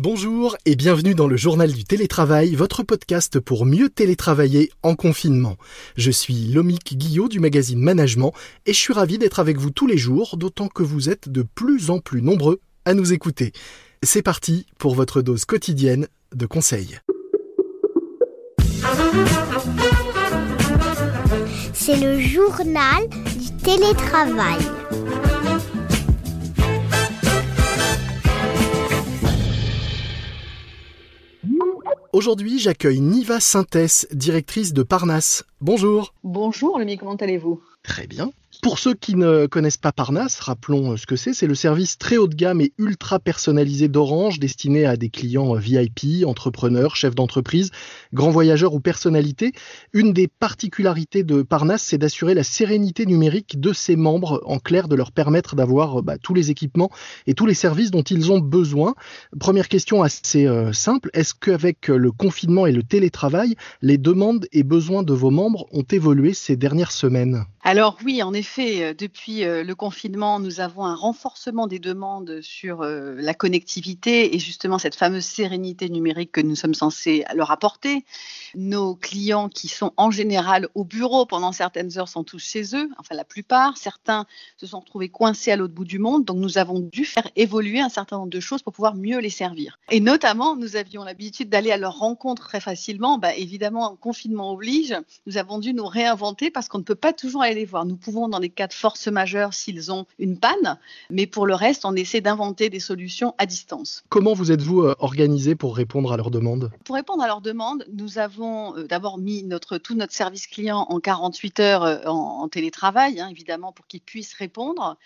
Bonjour et bienvenue dans le journal du télétravail, votre podcast pour mieux télétravailler en confinement. Je suis Lomique Guillot du magazine Management et je suis ravi d'être avec vous tous les jours, d'autant que vous êtes de plus en plus nombreux à nous écouter. C'est parti pour votre dose quotidienne de conseils. C'est le journal du télétravail. Aujourd'hui, j'accueille Niva Synthès, directrice de Parnasse. Bonjour. Bonjour, Lemie, comment allez-vous? Très bien. Pour ceux qui ne connaissent pas Parnasse, rappelons euh, ce que c'est. C'est le service très haut de gamme et ultra personnalisé d'Orange destiné à des clients euh, VIP, entrepreneurs, chefs d'entreprise, grands voyageurs ou personnalités. Une des particularités de Parnasse, c'est d'assurer la sérénité numérique de ses membres, en clair, de leur permettre d'avoir euh, bah, tous les équipements et tous les services dont ils ont besoin. Première question assez simple. Est-ce qu'avec le confinement et le télétravail, les demandes et besoins de vos membres ont évolué ces dernières semaines? Alors oui, en effet effet, euh, depuis euh, le confinement, nous avons un renforcement des demandes sur euh, la connectivité et justement cette fameuse sérénité numérique que nous sommes censés leur apporter. Nos clients qui sont en général au bureau pendant certaines heures sont tous chez eux, enfin la plupart. Certains se sont retrouvés coincés à l'autre bout du monde, donc nous avons dû faire évoluer un certain nombre de choses pour pouvoir mieux les servir. Et notamment, nous avions l'habitude d'aller à leur rencontre très facilement. Bah, évidemment, confinement oblige, nous avons dû nous réinventer parce qu'on ne peut pas toujours aller les voir. Nous pouvons des cas de force majeure s'ils ont une panne, mais pour le reste, on essaie d'inventer des solutions à distance. Comment vous êtes-vous euh, organisé pour répondre à leurs demandes? Pour répondre à leurs demandes, nous avons euh, d'abord mis notre, tout notre service client en 48 heures euh, en, télétravail, hein, évidemment, pour qu'ils puissent répondre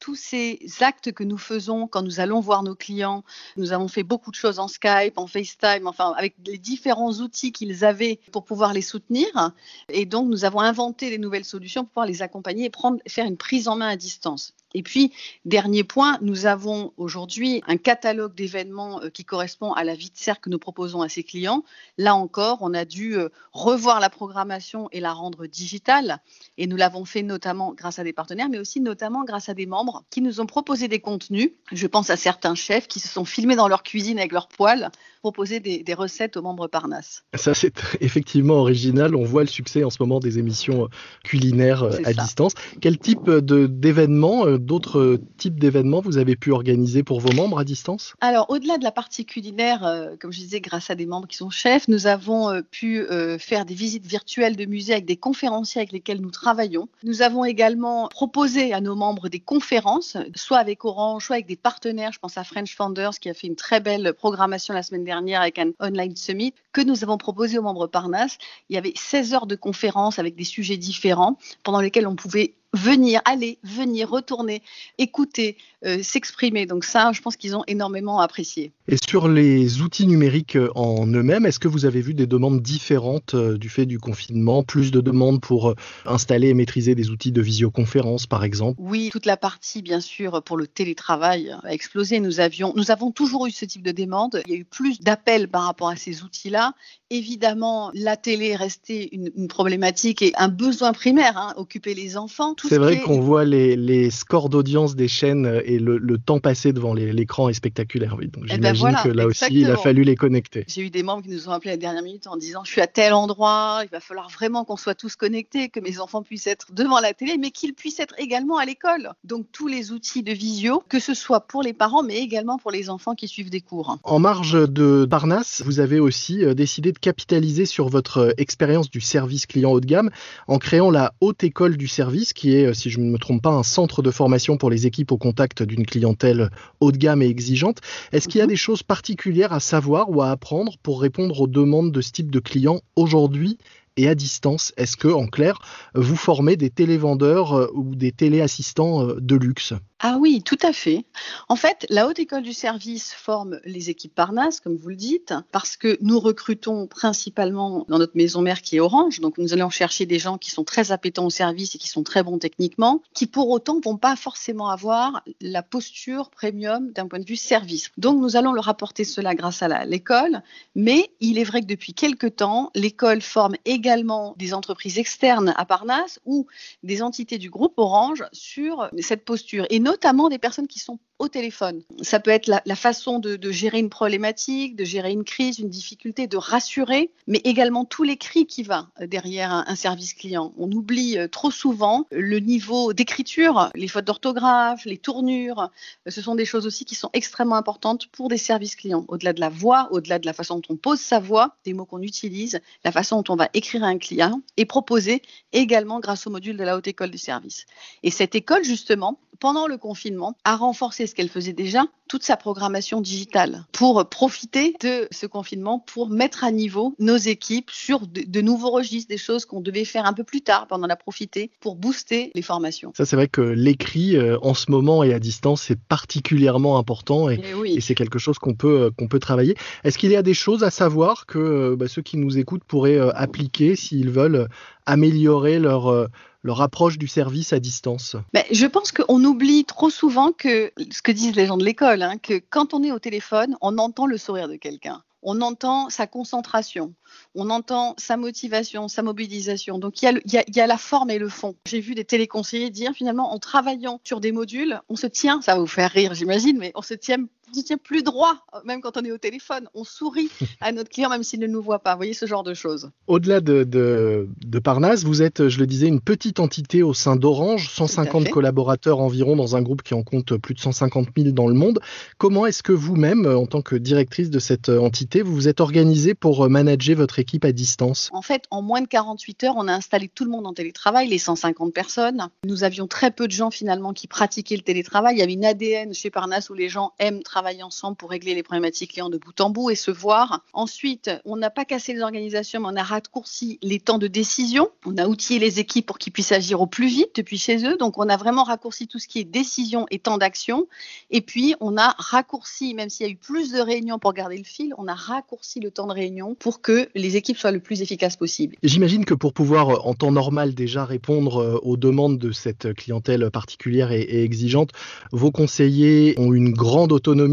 tous ces actes que nous faisons quand nous allons voir nos clients. Nous avons fait beaucoup de choses en Skype, en FaceTime, enfin avec les différents outils qu'ils avaient pour pouvoir les soutenir. Et donc nous avons inventé des nouvelles solutions pour pouvoir les accompagner et faire une prise en main à distance. Et puis, dernier point, nous avons aujourd'hui un catalogue d'événements euh, qui correspond à la vie de cercle que nous proposons à ces clients. Là encore, on a dû euh, revoir la programmation et la rendre digitale. Et nous l'avons fait notamment grâce à des partenaires, mais aussi notamment grâce à des membres qui nous ont proposé des contenus. Je pense à certains chefs qui se sont filmés dans leur cuisine avec leurs poils, proposer des, recettes aux membres Parnasse. Ça, c'est effectivement original. On voit le succès en ce moment des émissions euh, culinaires à distance. Quel type d'événements d'autres types d'événements vous avez pu organiser pour vos membres à distance? Alors, au-delà de la partie culinaire, euh, comme je disais, grâce à des membres qui sont chefs, nous avons euh, pu euh, faire des visites virtuelles de musées avec des conférenciers avec lesquels nous travaillons. Nous avons également proposé à nos membres des conférences, soit avec Orange, soit avec des partenaires. Je pense à French Founders qui a fait une très belle programmation la semaine dernière avec un online summit que nous avons proposé aux membres Parnasse. Il y avait 16 heures de conférences avec des sujets différents pendant lesquels on pouvait venir, aller, venir, retourner, écouter, euh, s'exprimer. Donc ça, je pense qu'ils ont énormément apprécié. Et sur les outils numériques euh, en eux-mêmes, est-ce que vous avez vu des demandes différentes euh, du fait du confinement? Plus de demandes pour installer et maîtriser des outils de visioconférence, par exemple? Oui, toute la partie, bien sûr, pour le télétravail a explosé. Nous, avions, nous avons toujours eu ce type de demande. Il y a eu plus d'appels par rapport à ces outils-là. Évidemment, la télé est restée une, problématique et un besoin primaire, hein, occuper les enfants. C'est vrai qu'on voit les, scores d'audience des chaînes euh, et le, temps passé devant l'écran est spectaculaire. Donc eh ben j'imagine que là aussi, il a fallu les connecter. J'ai eu des membres qui nous ont appelés à la dernière minute en disant Je suis à tel endroit, il va falloir vraiment qu'on soit tous connectés, que mes enfants puissent être devant la télé, mais qu'ils puissent être également à l'école. Donc tous les outils de visio, que ce soit pour les parents, mais également pour les enfants qui suivent des cours. En marge de Parnasse, vous avez aussi euh, décidé de capitaliser sur votre euh, expérience du service client haut de gamme en créant la haute école du service, qui est, euh, si je ne me trompe pas, un centre de formation pour les équipes au contact d'une clientèle haut de gamme et exigeante. Est-ce qu'il y a mhm. des choses particulières à savoir ou à apprendre pour répondre aux demandes de ce type de clients aujourd'hui et à distance? Est-ce que, en clair, vous formez des télévendeurs euh, ou des téléassistants de luxe? Ah oui, tout à fait. En fait, la Haute École du Service forme les équipes Parnasse, comme vous le dites, parce que nous recrutons principalement dans notre maison mère qui est Orange. Donc, nous allons chercher des gens qui sont très appétents au service et qui sont très bons techniquement, qui pour autant vont pas forcément avoir la posture premium d'un point de vue service. Donc, nous allons leur apporter cela grâce à l'école. Mais il est vrai que depuis quelques temps, l'école forme également des entreprises externes à Parnasse ou des entités du groupe Orange sur cette posture. Notamment des personnes qui sont au téléphone. Ça peut être la, façon de, gérer une problématique, de gérer une crise, une difficulté, de rassurer, mais également tous les cris qui vont derrière un, service client. On oublie euh, trop souvent le niveau d'écriture, les fautes d'orthographe, les tournures. Ce sont des choses aussi qui sont extrêmement importantes pour des services clients. Au-delà de la voix, au-delà de la façon dont on pose sa voix, des mots qu'on utilise, la façon dont on va écrire à un client et proposer également grâce au module de la haute école des services. Et cette école, justement, pendant le confinement, a renforcé ce qu'elle faisait déjà, toute sa programmation digitale, pour profiter de ce confinement, pour mettre à niveau nos équipes sur de, nouveaux registres, des choses qu'on devait faire un peu plus tard, pendant la profiter, pour booster les formations. Ça, c'est vrai que l'écrit, euh, en ce moment et à distance, c'est particulièrement important et, eh c'est quelque chose qu'on peut, euh, qu'on peut travailler. Est-ce qu'il y a des choses à savoir que euh, bah, ceux qui nous écoutent pourraient appliquer s'ils veulent améliorer leur leur approche du service à distance? Je pense qu'on oublie trop souvent que ce que disent les gens de l'école, hein, que quand on est au téléphone, on entend le sourire de quelqu'un on entend sa concentration, on entend sa motivation, sa mobilisation. Donc il y, a la forme et le fond. J'ai vu des téléconseillers dire finalement en travaillant sur des modules, on se tient, ça va vous faire rire j'imagine, mais on se tient on se tient plus droit, même quand on est au téléphone. On sourit à notre client, même s'il ne nous voit pas. Vous voyez ce genre de choses. Au-delà de, de, Parnasse, vous êtes, je le disais, une petite entité au sein d'Orange, 150 collaborateurs environ dans un groupe qui en compte plus de 150 000 dans le monde. Comment est-ce que vous-même, en tant que directrice de cette entité, vous vous êtes organisée pour manager votre équipe à distance? En fait, en moins de 48 heures, on a installé tout le monde en télétravail, les 150 personnes. Nous avions très peu de gens finalement qui pratiquaient le télétravail. Il y avait une ADN chez Parnasse où les gens aiment travailler travailler ensemble pour régler les problématiques clients de bout en bout et se voir. Ensuite, on n'a pas cassé les organisations, mais on a raccourci les temps de décision. On a outillé les équipes pour qu'ils puissent agir au plus vite depuis chez eux. Donc, on a vraiment raccourci tout ce qui est décision et temps d'action. Et puis, on a raccourci, même s'il y a eu plus de réunions pour garder le fil, on a raccourci le temps de réunion pour que les équipes soient le plus efficaces possible. J'imagine que pour pouvoir, en temps normal, déjà répondre euh, aux demandes de cette clientèle particulière et exigeante, vos conseillers ont une grande autonomie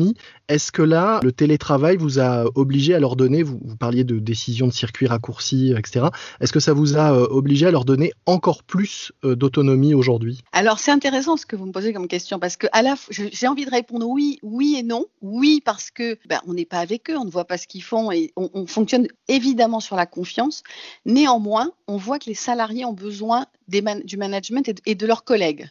est-ce que là, le télétravail vous a obligé à leur donner, vous, parliez de décision de circuit raccourci, etc. Est-ce que ça vous a euh, obligé à leur donner encore plus euh, d'autonomie aujourd'hui? Alors c'est intéressant ce que vous me posez comme question parce que j'ai envie de répondre oui, oui et non. Oui parce que ben, on n'est pas avec eux, on ne voit pas ce qu'ils font et on, fonctionne évidemment sur la confiance. Néanmoins, on voit que les salariés ont besoin du management et de, leurs collègues.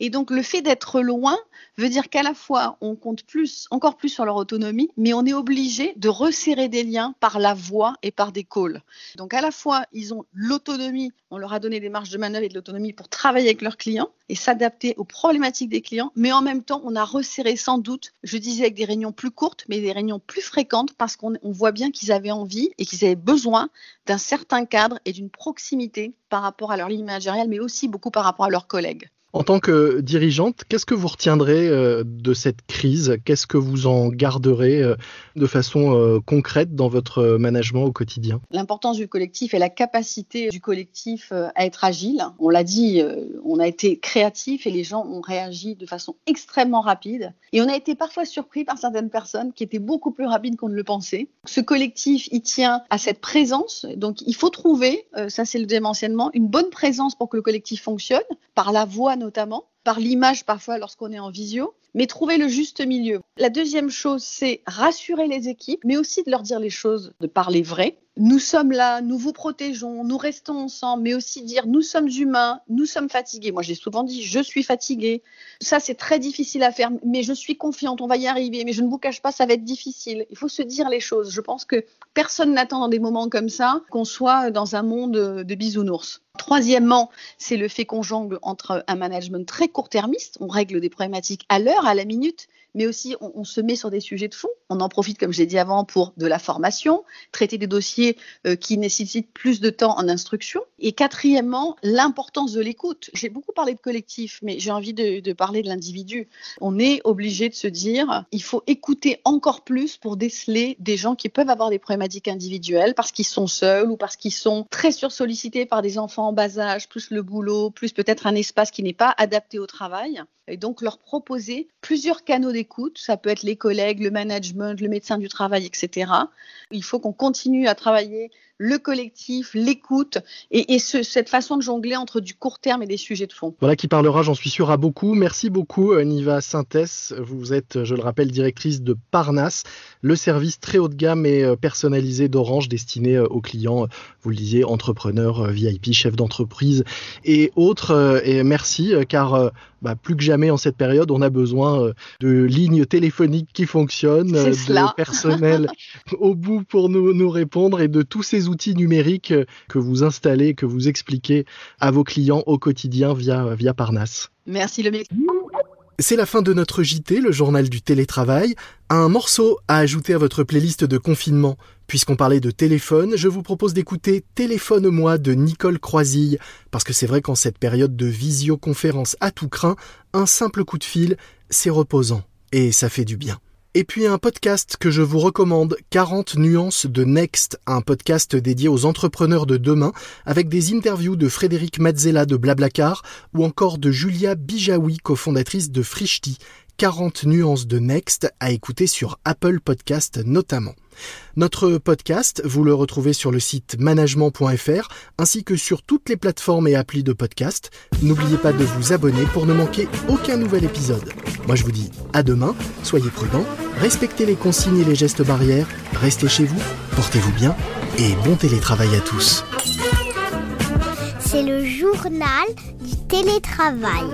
Et donc le fait d'être loin veut dire qu'à la fois on compte plus, encore plus sur leur autonomie, mais on est obligé de resserrer des liens par la voix et par des calls. Donc à la fois ils ont l'autonomie, on leur a donné des marges de manœuvre et de l'autonomie pour travailler avec leurs clients et s'adapter aux problématiques des clients, mais en même temps on a resserré sans doute, je disais avec des réunions plus courtes, mais des réunions plus fréquentes parce qu'on voit bien qu'ils avaient envie et qu'ils avaient besoin d'un certain cadre et d'une proximité par rapport à leur ligne managériale, mais aussi beaucoup par rapport à leurs collègues. En tant que dirigeante, qu'est-ce que vous retiendrez euh, de cette crise? Qu'est-ce que vous en garderez euh, de façon euh, concrète dans votre management au quotidien? L'importance du collectif et la capacité du collectif à être agile. On l'a dit, on a été créatif et les gens ont réagi de façon extrêmement rapide. Et on a été parfois surpris par certaines personnes qui étaient beaucoup plus rapides qu'on ne le pensait. Ce collectif, il tient à cette présence. Donc il faut trouver, ça c'est le démentiennement, une bonne présence pour que le collectif fonctionne, par la voix notamment, par l'image parfois lorsqu'on est en visio, mais trouver le juste milieu. La deuxième chose, c'est rassurer les équipes, mais aussi de leur dire les choses, de parler vrai. Nous sommes là, nous vous protégeons, nous restons ensemble, mais aussi dire nous sommes humains, nous sommes fatigués. Moi, j'ai souvent dit je suis fatiguée. Ça, c'est très difficile à faire, mais je suis confiante, on va y arriver. Mais je ne vous cache pas, ça va être difficile. Il faut se dire les choses. Je pense que personne n'attend dans des moments comme ça qu'on soit dans un monde de bisounours. Troisièmement, c'est le fait qu'on jongle entre un management très court-termiste, on règle des problématiques à l'heure, à la minute, mais aussi on, se met sur des sujets de fond. On en profite, comme je l'ai dit avant, pour de la formation, traiter des dossiers euh, qui nécessitent plus de temps en instruction. Et quatrièmement, l'importance de l'écoute. J'ai beaucoup parlé de collectif, mais j'ai envie de, parler de l'individu. On est obligé de se dire, il faut écouter encore plus pour déceler des gens qui peuvent avoir des problématiques individuelles parce qu'ils sont seuls ou parce qu'ils sont très sursollicités par des enfants en bas âge, plus le boulot, plus peut-être un espace qui n'est pas adapté au travail. Et donc leur proposer plusieurs canaux d'écoute. Ça peut être les collègues, le management, le médecin du travail, etc. Il faut qu'on continue à travailler le collectif, l'écoute et, cette façon de jongler entre du court terme et des sujets de fond. Voilà qui parlera, j'en suis sûr, à beaucoup. Merci beaucoup, euh, Niva Synthès. Vous êtes, je le rappelle, directrice de Parnas, le service très haut de gamme et euh, personnalisé d'Orange destiné euh, aux clients, vous le disiez, entrepreneurs, VIP, chefs d'entreprise et autres. Et merci, car bah, plus que jamais en cette période, on a besoin de lignes téléphoniques qui fonctionnent, de personnel au bout pour nous, nous répondre et de tous ces outils numériques que vous installez, que vous expliquez à vos clients au quotidien via, via Parnasse. Merci le mec. C'est la fin de notre JT, le journal du télétravail. Un morceau à ajouter à votre playlist de confinement. Puisqu'on parlait de téléphone, je vous propose d'écouter Téléphone-moi de Nicole Croisille, parce que c'est vrai qu'en cette période de visioconférence à tout craint, un simple coup de fil, c'est reposant, et ça fait du bien. Et puis un podcast que je vous recommande, 40 nuances de Next, un podcast dédié aux entrepreneurs de demain, avec des interviews de Frédéric Mazzella de Blablacar ou encore de Julia Bijawi, cofondatrice de Frishti. 40 nuances de Next à écouter sur Apple Podcast notamment. Notre podcast, vous le retrouvez sur le site management.fr ainsi que sur toutes les plateformes et applis de podcast. N'oubliez pas de vous abonner pour ne manquer aucun nouvel épisode. Moi je vous dis à demain, soyez prudents, respectez les consignes et les gestes barrières, restez chez vous, portez-vous bien et bon télétravail à tous. C'est le journal du télétravail.